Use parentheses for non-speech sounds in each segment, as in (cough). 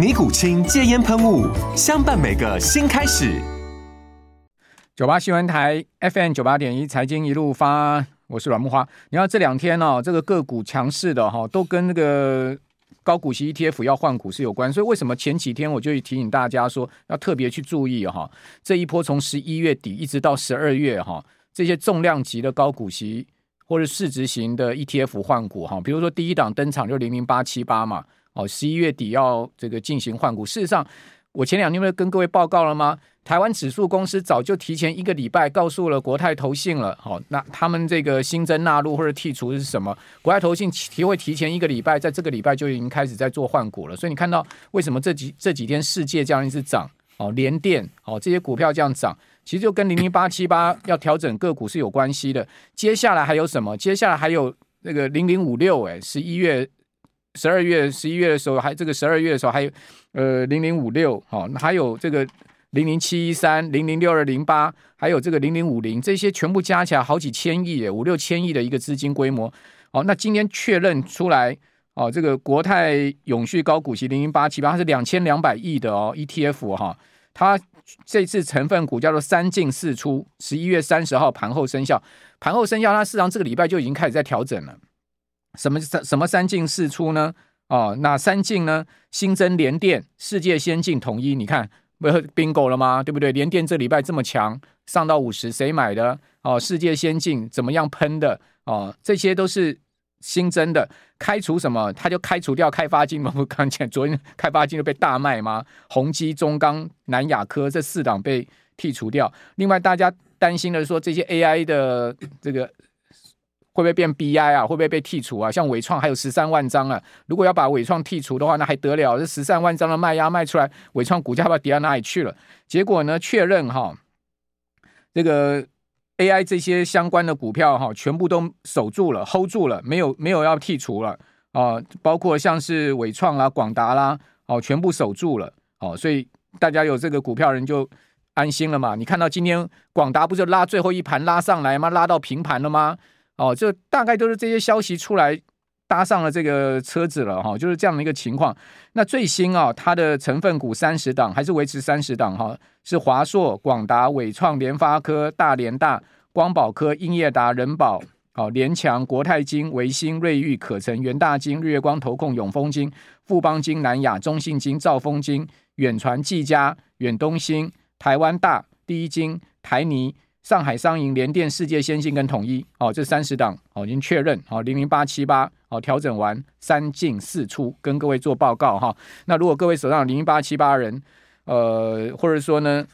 尼古清戒烟喷雾，相伴每个新开始。九八新闻台 FM 九八点一财经一路发，我是阮木花。你看这两天哦，这个个股强势的哈，都跟那个高股息 ETF 要换股是有关。所以为什么前几天我就提醒大家说，要特别去注意哈，这一波从十一月底一直到十二月哈，这些重量级的高股息或者市值型的 ETF 换股哈，比如说第一档登场就零零八七八嘛。哦，十一月底要这个进行换股。事实上，我前两天不是跟各位报告了吗？台湾指数公司早就提前一个礼拜告诉了国泰投信了。好、哦，那他们这个新增纳入或者剔除是什么？国泰投信提会提前一个礼拜，在这个礼拜就已经开始在做换股了。所以你看到为什么这几这几天世界这样一直涨？哦，联电哦这些股票这样涨，其实就跟零零八七八要调整个股是有关系的。接下来还有什么？接下来还有那个零零五六，哎，十一月。十二月、十一月的时候，还这个十二月的时候还有，呃，零零五六，哈，还有这个零零七一三、零零六二零八，还有这个零零五零，这些全部加起来好几千亿，五六千亿的一个资金规模。哦，那今天确认出来，哦，这个国泰永续高股息零零八七八，它是两千两百亿的哦，ETF 哈，它这次成分股叫做三进四出，十一月三十号盘后生效，盘后生效，它市场这个礼拜就已经开始在调整了。什么三什么三进四出呢？哦，那三进呢？新增联电、世界先进、统一，你看不 bingo 了吗？对不对？联电这礼拜这么强，上到五十，谁买的？哦，世界先进怎么样喷的？哦，这些都是新增的。开除什么？他就开除掉开发金嘛？(laughs) 不刚才昨天开发金就被大卖吗？宏基、中钢、南亚科这四档被剔除掉。另外，大家担心的说这些 AI 的这个。会不会变 BI 啊？会不会被剔除啊？像纬创还有十三万张啊！如果要把纬创剔除的话，那还得了？这十三万张的卖压卖出来，纬创股价不知道跌到哪里去了？结果呢？确认哈，这个 AI 这些相关的股票哈，全部都守住了，hold 住了，没有没有要剔除了啊！包括像是伟创啦、广达啦，哦，全部守住了哦，所以大家有这个股票人就安心了嘛？你看到今天广达不就拉最后一盘拉上来吗？拉到平盘了吗？哦，就大概都是这些消息出来搭上了这个车子了哈，就是这样的一个情况。那最新啊，它的成分股三十档还是维持三十档哈，是华硕、广达、伟创、联发科、大联大、光宝科、英业达、仁宝、好联强、国泰金、维新、瑞昱、可成、元大金、日月光投控、永丰金、富邦金、南亚、中信金、兆丰金、远传、技嘉、远东新、台湾大、第一金、台泥。上海商银、联电、世界先进跟统一，哦，这三十档哦已经确认，哦零零八七八，哦调整完三进四出，跟各位做报告哈。那如果各位手上零零八七八人，呃，或者说呢，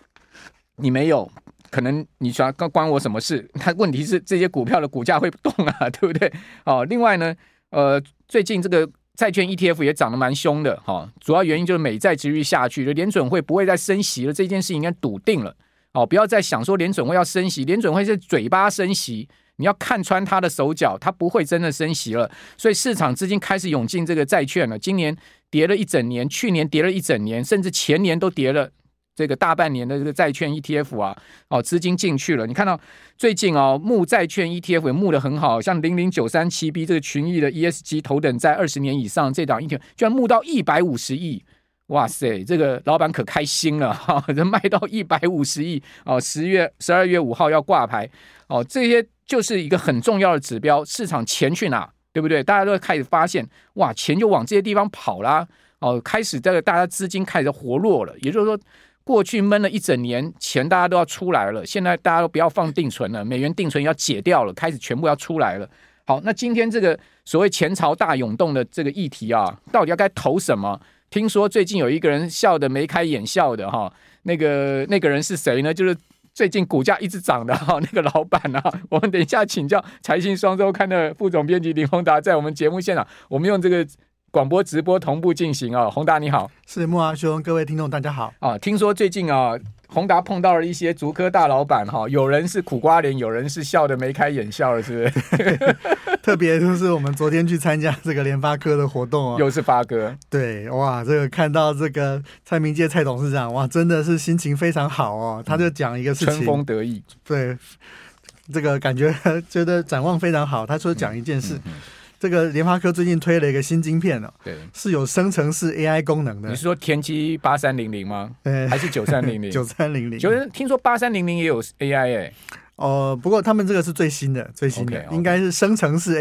你没有，可能你说关关我什么事？(laughs) 他问题是这些股票的股价会动啊，(laughs) 对不对？哦，另外呢，呃，最近这个债券 ETF 也涨得蛮凶的，哈，主要原因就是美债殖利率下去，就联准会不会再升息了，这件事情应该笃定了。哦，不要再想说联准会要升息，联准会是嘴巴升息，你要看穿他的手脚，他不会真的升息了。所以市场资金开始涌进这个债券了。今年跌了一整年，去年跌了一整年，甚至前年都跌了这个大半年的这个债券 ETF 啊，哦，资金进去了。你看到最近哦，募债券 ETF 也募得很好，像零零九三七 B 这个群益的 ESG 头等债二十年以上这档 ETF，居然募到一百五十亿。哇塞，这个老板可开心了哈！(laughs) 这卖到一百五十亿哦，十月十二月五号要挂牌哦，这些就是一个很重要的指标，市场钱去哪，对不对？大家都会开始发现，哇，钱就往这些地方跑啦哦，开始这个大家资金开始活络了，也就是说，过去闷了一整年，钱大家都要出来了，现在大家都不要放定存了，美元定存要解掉了，开始全部要出来了。好，那今天这个所谓钱潮大涌动的这个议题啊，到底要该投什么？听说最近有一个人笑得眉开眼笑的哈，那个那个人是谁呢？就是最近股价一直涨的哈，那个老板啊。(laughs) 我们等一下请教财经双周刊的副总编辑林宏达，在我们节目现场，我们用这个广播直播同步进行啊。宏达你好，是木阿兄，各位听众大家好啊。听说最近啊。宏达碰到了一些竹科大老板哈，有人是苦瓜脸，有人是笑得眉开眼笑了，是不是？(laughs) 特别就是我们昨天去参加这个联发科的活动哦，又是发哥，对，哇，这个看到这个蔡明介蔡董事长，哇，真的是心情非常好哦。他就讲一个事情，春风得意，对，这个感觉觉得展望非常好。他说讲一件事。嗯嗯嗯这个联发科最近推了一个新晶片哦，对，是有生成式 AI 功能的。你是说天玑八三零零吗？对，还是 (laughs) 九三零零？九三零零。就是听说八三零零也有 AI 哎、欸。哦，不过他们这个是最新的，最新的 okay, okay. 应该是生成式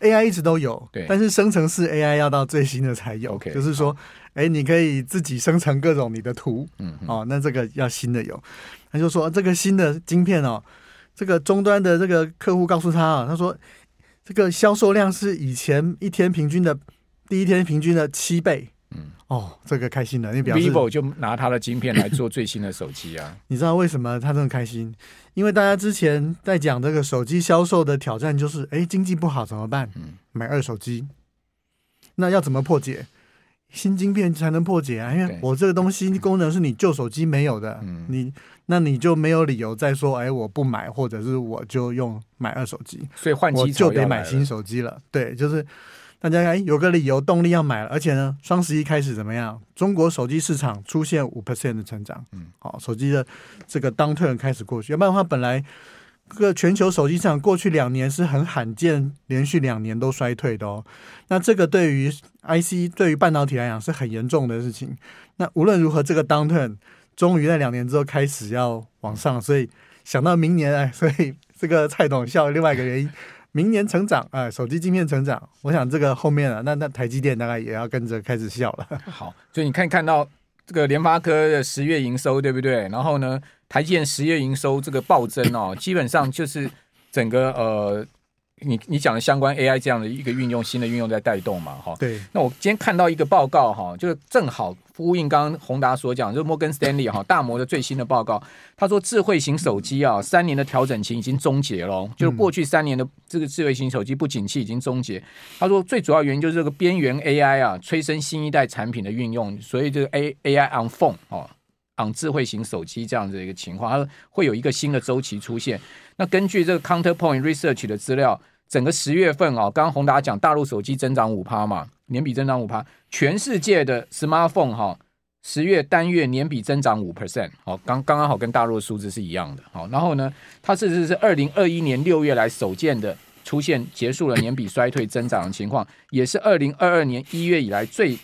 AI，AI 一直都有，对，但是生成式 AI 要到最新的才有。OK，就是说，哎，你可以自己生成各种你的图，嗯，哦，那这个要新的有。他就说这个新的晶片哦，这个终端的这个客户告诉他啊，他说。这个销售量是以前一天平均的，第一天平均的七倍。嗯，哦，这个开心了，你表示 vivo 就拿它的晶片来做最新的手机啊。(laughs) 你知道为什么他这么开心？因为大家之前在讲这个手机销售的挑战，就是哎，经济不好怎么办？嗯，买二手机。那要怎么破解？新晶片才能破解啊！因为我这个东西功能是你旧手机没有的，嗯，你。那你就没有理由再说，哎，我不买，或者是我就用买二手机，所以换机我就得买新手机了。对，就是大家哎有个理由动力要买了，而且呢，双十一开始怎么样？中国手机市场出现五 percent 的成长，嗯，好，手机的这个 downturn 开始过去。要不然的话，本来个全球手机市场过去两年是很罕见，连续两年都衰退的哦。那这个对于 IC 对于半导体来讲是很严重的事情。那无论如何，这个 downturn。终于在两年之后开始要往上，所以想到明年哎，所以这个蔡董笑另外一个原因，明年成长哎，手机晶片成长，我想这个后面啊，那那台积电大概也要跟着开始笑了。(laughs) 好，所以你看看到这个联发科的十月营收对不对？然后呢，台积电十月营收这个暴增哦，基本上就是整个呃。你你讲的相关 AI 这样的一个运用，新的运用在带动嘛，哈。对。那我今天看到一个报告，哈，就是正好呼应刚刚宏达所讲，就是摩根斯丹利哈大摩的最新的报告，他说智慧型手机啊，三年的调整期已经终结了，就是过去三年的这个智慧型手机不景气已经终结。他说最主要原因就是这个边缘 AI 啊，催生新一代产品的运用，所以这个 A AI on phone 哦，on 智慧型手机这样的一个情况，它会有一个新的周期出现。那根据这个 Counterpoint Research 的资料，整个十月份啊，刚刚宏达讲大陆手机增长五趴嘛，年比增长五趴，全世界的 Smartphone 哈，十月单月年比增长五 percent，好，刚刚刚好跟大陆的数字是一样的，好，然后呢，它甚至是二零二一年六月来首见的出现结束了年比衰退增长的情况，也是二零二二年一月以来最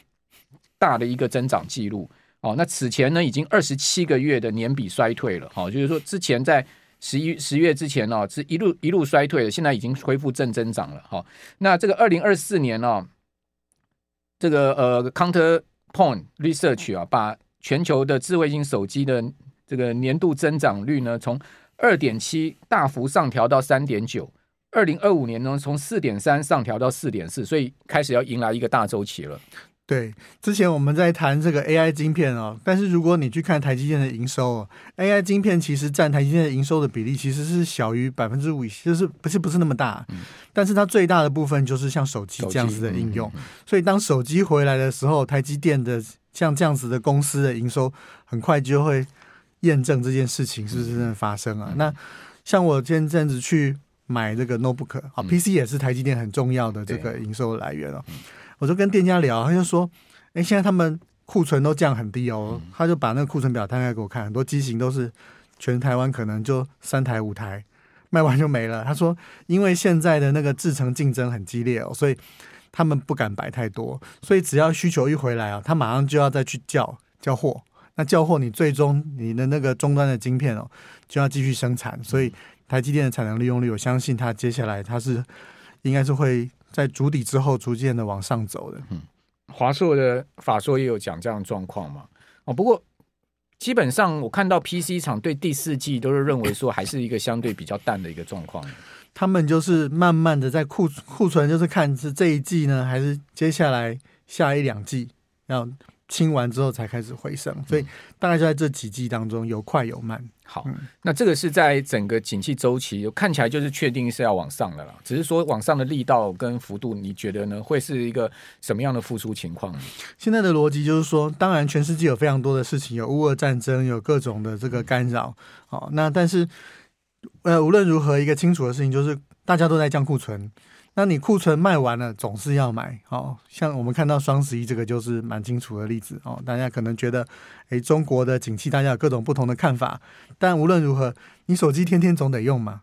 大的一个增长记录。哦，那此前呢，已经二十七个月的年比衰退了，好，就是说之前在十一十月之前呢，是一路一路衰退的，现在已经恢复正增长了，好，那这个二零二四年呢，这个呃，Counterpoint Research 啊，把全球的智慧型手机的这个年度增长率呢，从二点七大幅上调到三点九，二零二五年呢，从四点三上调到四点四，所以开始要迎来一个大周期了。对，之前我们在谈这个 AI 晶片哦，但是如果你去看台积电的营收哦，AI 晶片其实占台积电的营收的比例其实是小于百分之五，就是不是不是那么大，嗯，但是它最大的部分就是像手机这样子的应用，嗯嗯嗯，所以当手机回来的时候，台积电的像这样子的公司的营收很快就会验证这件事情是不是真的发生啊？那像我前阵子去买这个 notebook 啊，嗯，PC 也是台积电很重要的这个营收来源哦。我就跟店家聊，他就说：“哎，现在他们库存都降很低哦。嗯”他就把那个库存表摊开给我看，很多机型都是全台湾可能就三台五台卖完就没了。他说：“因为现在的那个制程竞争很激烈哦，所以他们不敢摆太多，所以只要需求一回来啊，他马上就要再去叫叫货。那叫货，你最终你的那个终端的晶片哦，就要继续生产。所以台积电的产能利用率，我相信它接下来它是应该是会。”在筑底之后，逐渐的往上走的。嗯，华硕的法硕也有讲这样的状况嘛？哦，不过基本上我看到 PC 厂对第四季都是认为说还是一个相对比较淡的一个状况。(coughs) 他们就是慢慢的在库库存，就是看是这一季呢，还是接下来下一两季要清完之后才开始回升，所以大概就在这几季当中有快有慢。好，那这个是在整个景气周期看起来就是确定是要往上的了，只是说往上的力道跟幅度，你觉得呢？会是一个什么样的复苏情况？现在的逻辑就是说，当然全世界有非常多的事情，有乌俄战争，有各种的这个干扰。好，那但是呃，无论如何，一个清楚的事情就是大家都在降库存。那你库存卖完了，总是要买，哦，像我们看到双十一这个就是蛮清楚的例子哦。大家可能觉得，诶，中国的景气大家有各种不同的看法，但无论如何，你手机天天总得用嘛。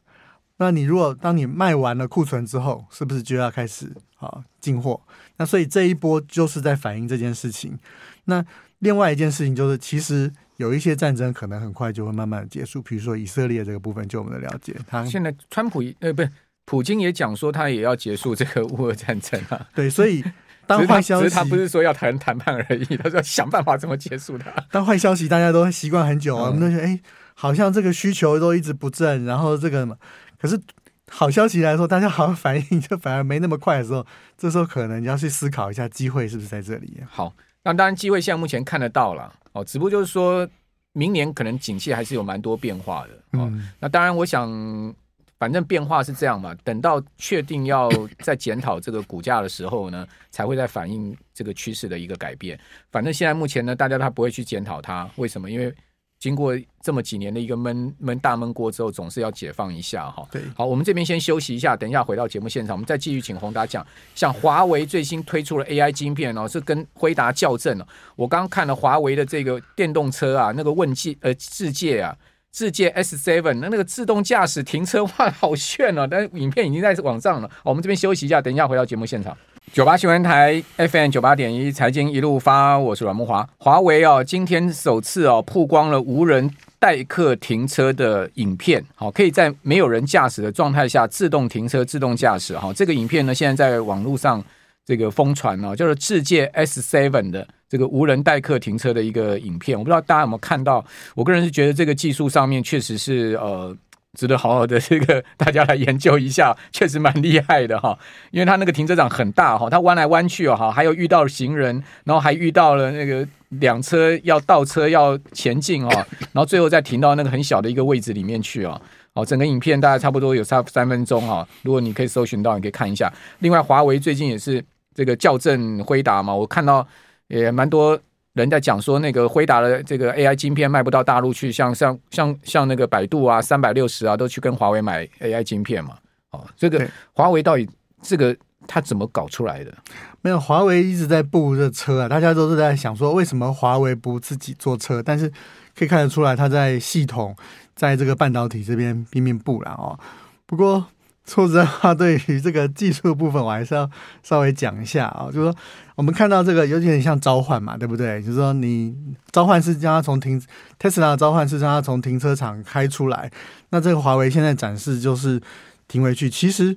那你如果当你卖完了库存之后，是不是就要开始啊进货？那所以这一波就是在反映这件事情。那另外一件事情就是，其实有一些战争可能很快就会慢慢结束，比如说以色列这个部分，就我们的了解，他现在川普呃不是。普京也讲说，他也要结束这个乌俄战争啊。对，所以 (laughs) 当坏消息，他不是说要谈谈判而已，他说想办法怎么结束它。(laughs) 当坏消息，大家都习惯很久啊，嗯、我们都觉得哎，好像这个需求都一直不振，然后这个嘛，可是好消息来说，大家好像反应就反而没那么快的时候，这时候可能你要去思考一下，机会是不是在这里？好，那当然机会现在目前看得到了哦，只不过就是说明年可能景气还是有蛮多变化的。嗯，那当然我想。反正变化是这样嘛，等到确定要再检讨这个股价的时候呢，才会再反映这个趋势的一个改变。反正现在目前呢，大家他不会去检讨它，为什么？因为经过这么几年的一个闷闷大闷锅之后，总是要解放一下哈。对，好，我们这边先休息一下，等一下回到节目现场，我们再继续请宏达讲。像华为最新推出了 AI 晶片哦，是跟辉达校正哦。我刚刚看了华为的这个电动车啊，那个问界呃世界啊。智界 S7，那那个自动驾驶停车哇，好炫哦！但是影片已经在网上了。我们这边休息一下，等一下回到节目现场。九八新闻台 FM 九八点一，财经一路发，我是阮慕华。华为哦，今天首次哦曝光了无人代客停车的影片，好，可以在没有人驾驶的状态下自动停车、自动驾驶。哈，这个影片呢，现在在网络上。这个疯传哦，就是智界 S7 的这个无人代客停车的一个影片，我不知道大家有没有看到。我个人是觉得这个技术上面确实是呃值得好好的这个大家来研究一下，(laughs) 确实蛮厉害的哈。因为它那个停车场很大哈，它弯来弯去哦哈，还有遇到行人，然后还遇到了那个两车要倒车要前进哦，然后最后再停到那个很小的一个位置里面去哦。好，整个影片大概差不多有三三分钟哈，如果你可以搜寻到，你可以看一下。另外，华为最近也是。这个校正辉达嘛，我看到也蛮多人在讲说，那个辉达的这个 AI 晶片卖不到大陆去，像像像像那个百度啊、三百六十啊，都去跟华为买 AI 晶片嘛。哦，这个华为到底这个他怎么搞出来的？没有，华为一直在布这车啊，大家都是在想说，为什么华为不自己做车？但是可以看得出来，它在系统在这个半导体这边拼命布了哦。不过。说实话，对于这个技术部分，我还是要稍微讲一下啊。就是说，我们看到这个有点像召唤嘛，对不对？就是说，你召唤是将它从停特斯拉的召唤是将它从停车场开出来。那这个华为现在展示就是停回去。其实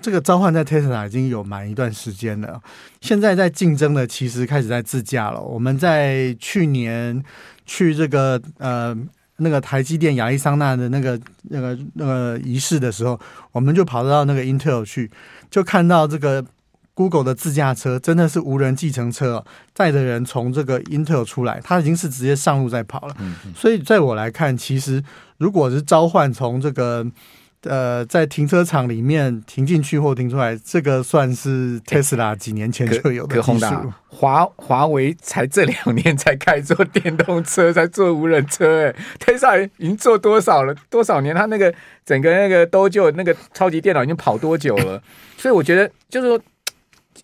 这个召唤在特斯拉已经有蛮一段时间了。现在在竞争的，其实开始在自驾了。我们在去年去这个呃。那个台积电亚利桑那的那个那个那个仪式的时候，我们就跑到那个 Intel 去，就看到这个 Google 的自驾车真的是无人计程车，载着人从这个 Intel 出来，它已经是直接上路在跑了。所以在我来看，其实如果是召唤从这个。呃，在停车场里面停进去或停出来，这个算是特斯拉几年前就有的技术。华华为才这两年才开做电动车，才做无人车，哎，特斯拉已经做多少了？多少年？他那个整个那个都就那个超级电脑已经跑多久了？(laughs) 所以我觉得就是说，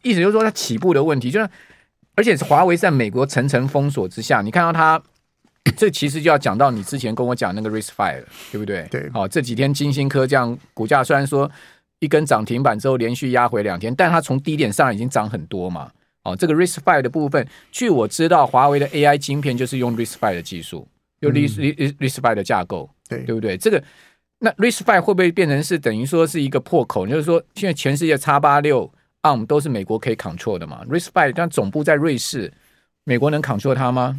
意思就是说，它起步的问题，就是而且华为在美国层层封锁之下，你看到它。(coughs) 这其实就要讲到你之前跟我讲那个 RISC-V 了，对不对？对。好，这几天金星科这样股价虽然说一根涨停板之后连续压回两天，但它从低点上已经涨很多嘛。哦，这个 RISC-V 的部分，据我知道，华为的 AI 晶片就是用 RISC-V 的技术，用 RISC-V 的架构，对对不对？这个那 RISC-V 会不会变成是等于说是一个破口？就是说，现在全世界叉八六 ARM 都是美国可以 control 的嘛？RISC-V 但总部在瑞士，美国能 control 它吗？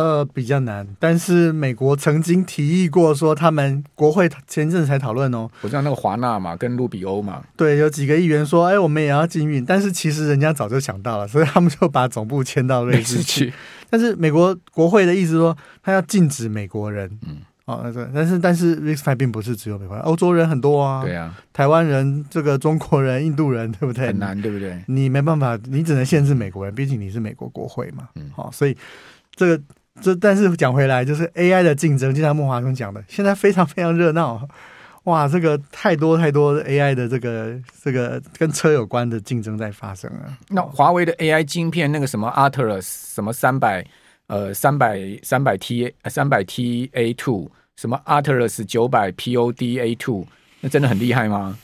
呃，比较难。但是美国曾经提议过，说他们国会前阵子才讨论哦。我知道那个华纳嘛，跟卢比欧嘛，对，有几个议员说，哎，我们也要禁运。但是其实人家早就想到了，所以他们就把总部迁到瑞士去。(laughs) 但是美国国会的意思说，他要禁止美国人。嗯。哦，那但是但是 RISC-V 并不是只有美国人，欧洲人很多啊，对啊，台湾人、这个中国人、印度人，对不对？很难，对不对？你没办法，你只能限制美国人，毕竟你是美国国会嘛。嗯，好，所以这个这但是讲回来，就是 AI 的竞争，就像孟华兄讲的，现在非常非常热闹，哇，这个太多太多 AI 的这个这个跟车有关的竞争在发生啊。那华为的 AI 晶片，那个什么 Atlas 什么三百呃三百三百 T 三百 TA Two。什么 Atlas 九百 PODA Two，那真的很厉害吗？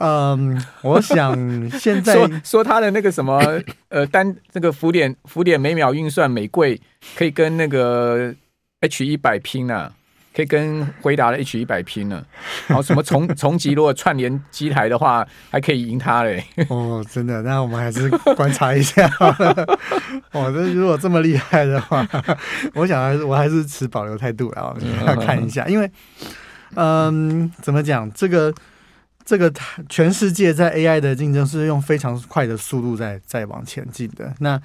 嗯，我想现在说说他的那个什么 (coughs) 呃单这个浮点浮点每秒运算每贵可以跟那个 H 一百拼呢、啊。可以跟回答的 H 一百拼呢，然后什么重 (laughs) 重级如果串联机台的话，还可以赢他嘞。哦，真的，那我们还是观察一下。(laughs) 哦，这如果这么厉害的话，我想还是我还是持保留态度啊，要看一下，因为嗯，怎么讲，这个这个全世界在 AI 的竞争是用非常快的速度在在往前进的。那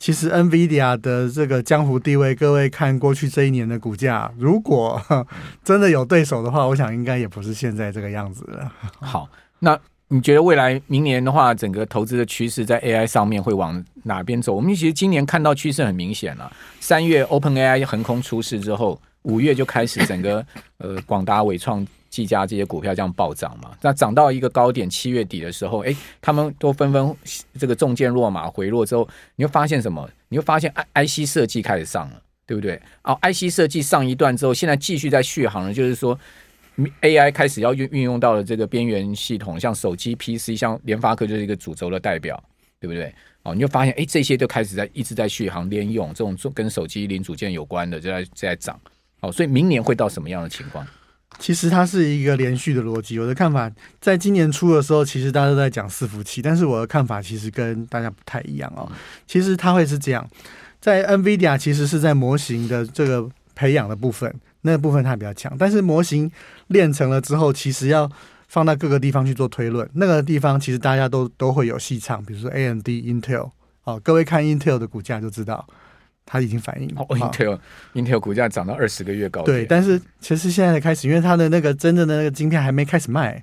其实 NVIDIA 的这个江湖地位，各位看过去这一年的股价，如果 (laughs) 真的有对手的话，我想应该也不是现在这个样子了。好，那你觉得未来明年的话，整个投资的趋势在 AI 上面会往哪边走？我们其实今年看到趋势很明显了。三月 OpenAI 横空出世之后，五月就开始整个呃广达、伟创。技嘉这些股票这样暴涨嘛？那涨到一个高点，七月底的时候，哎，他们都纷纷这个重剑落马回落之后，你会发现什么？你会发现 I IC 设计开始上了，对不对？哦，IC 设计上一段之后，现在继续在续航了，就是说 AI 开始要运运用到了这个边缘系统，像手机、PC，像联发科就是一个主轴的代表，对不对？哦，你就发现哎，这些都开始在一直在续航连用，这种跟手机零组件有关的就在在涨。哦，所以明年会到什么样的情况？其实它是一个连续的逻辑。我的看法，在今年初的时候，其实大家都在讲伺服器，但是我的看法其实跟大家不太一样哦。其实它会是这样，在 NVIDIA 其实是在模型的这个培养的部分，那个部分它比较强。但是模型练成了之后，其实要放到各个地方去做推论，那个地方其实大家都都会有戏唱，比如说 AMD、Intel 哦，各位看 Intel 的股价就知道。它已经反应了。Intel Intel 股价涨到二十个月高。对，但是其实现在才开始，因为它的那个真正的那个晶片还没开始卖。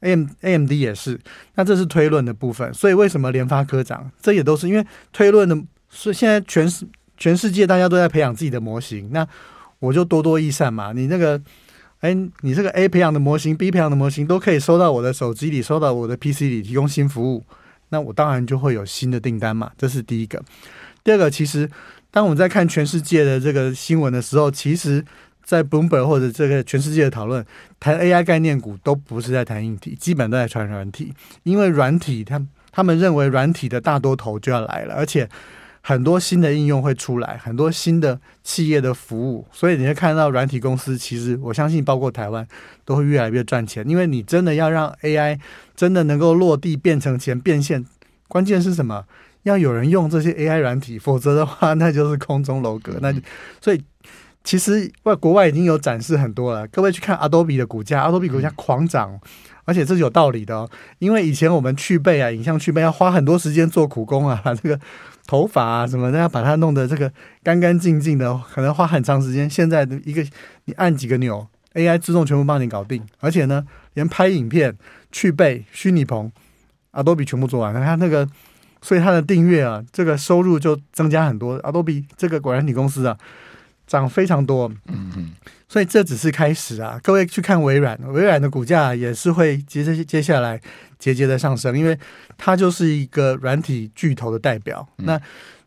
AM AMD 也是，那这是推论的部分。所以为什么联发科涨？这也都是因为推论的。所以现在全世全世界大家都在培养自己的模型，那我就多多益善嘛。你那个，哎，你这个 A 培养的模型，B 培养的模型都可以收到我的手机里，收到我的 PC 里，提供新服务，那我当然就会有新的订单嘛。这是第一个。第二个，其实。当我们在看全世界的这个新闻的时候，其实，在 Bloomberg 或者这个全世界的讨论，谈 AI 概念股都不是在谈硬体，基本都在传软体，因为软体，他他们认为软体的大多头就要来了，而且很多新的应用会出来，很多新的企业的服务，所以你会看到软体公司，其实我相信包括台湾都会越来越赚钱，因为你真的要让 AI 真的能够落地变成钱变现，关键是什么？要有人用这些 AI 软体，(laughs) 否则的话，那就是空中楼阁。那所以其实外国外已经有展示很多了。各位去看 Adobe 的股价，Adobe 股价狂涨，而且这是有道理的哦。因为以前我们去背啊，影像去背要花很多时间做苦工啊，(laughs) 把这个头发啊什么的要把它弄得这个干干净净的，可能花很长时间。现在的一个你按几个钮，AI 自动全部帮你搞定，而且呢，连拍影片、去背、虚拟棚，Adobe 全部做完了。它那个。所以它的订阅啊，这个收入就增加很多。Adobe 这个软体公司啊，涨非常多。嗯嗯。所以这只是开始啊，各位去看微软，微软的股价也是会接着接下来节节的上升，因为它就是一个软体巨头的代表。那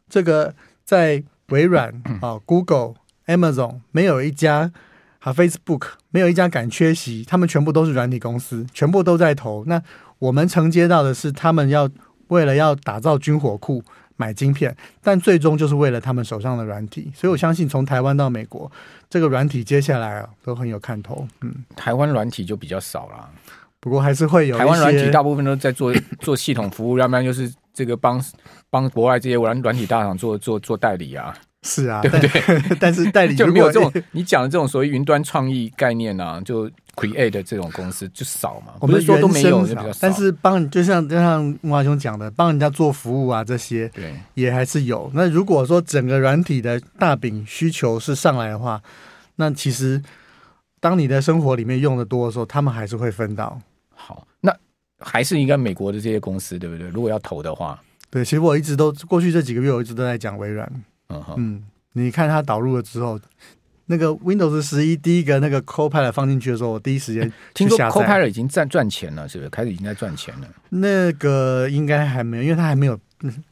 这个在微软啊、Google、Amazon 没有一家，啊 Facebook 没有一家敢缺席，他们全部都是软体公司，全部都在投。那我们承接到的是他们要。为了要打造军火库买晶片，但最终就是为了他们手上的软体，所以我相信从台湾到美国，这个软体接下来啊都很有看头。嗯，台湾软体就比较少了，不过还是会有。台湾软体大部分都在做 (coughs) 做系统服务，要不然就是这个帮帮国外这些软软体大厂做做做代理啊。是啊，(laughs) 对不对？但 (laughs) 是代理就没有这种你讲的这种所谓云端创意概念啊，就 create 的这种公司就少嘛。我们说都没有，但是帮就像就像木华兄讲的，帮人家做服务啊，这些对也还是有。那如果说整个软体的大饼需求是上来的话，那其实当你的生活里面用的多的时候，他们还是会分到。好，那还是应该美国的这些公司，对不对？如果要投的话，对，其实我一直都过去这几个月，我一直都在讲微软。嗯哼，嗯，你看它导入了之后，那个 Windows 十一第一个那个 Copilot 放进去的时候，我第一时间听说 Copilot 已经赚赚钱了，是不是？开始已经在赚钱了？那个应该还没有，因为它还没有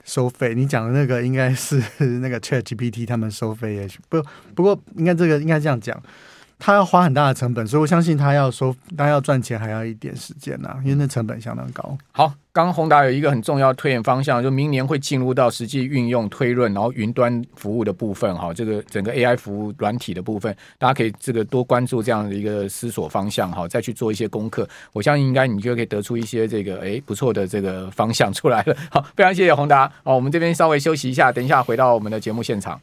收费。你讲的那个应该是 (laughs) 那个 ChatGPT 他们收费也许不，不过应该这个应该这样讲。他要花很大的成本，所以我相信他要说，他要赚钱还要一点时间呐、啊，因为那成本相当高。好，刚刚宏达有一个很重要的推演方向，就明年会进入到实际运用推论，然后云端服务的部分，哈，这个整个 AI 服务软体的部分，大家可以这个多关注这样的一个思索方向，哈，再去做一些功课。我相信应该你就可以得出一些这个哎不错的这个方向出来了。好，非常谢谢宏达。好，我们这边稍微休息一下，等一下回到我们的节目现场。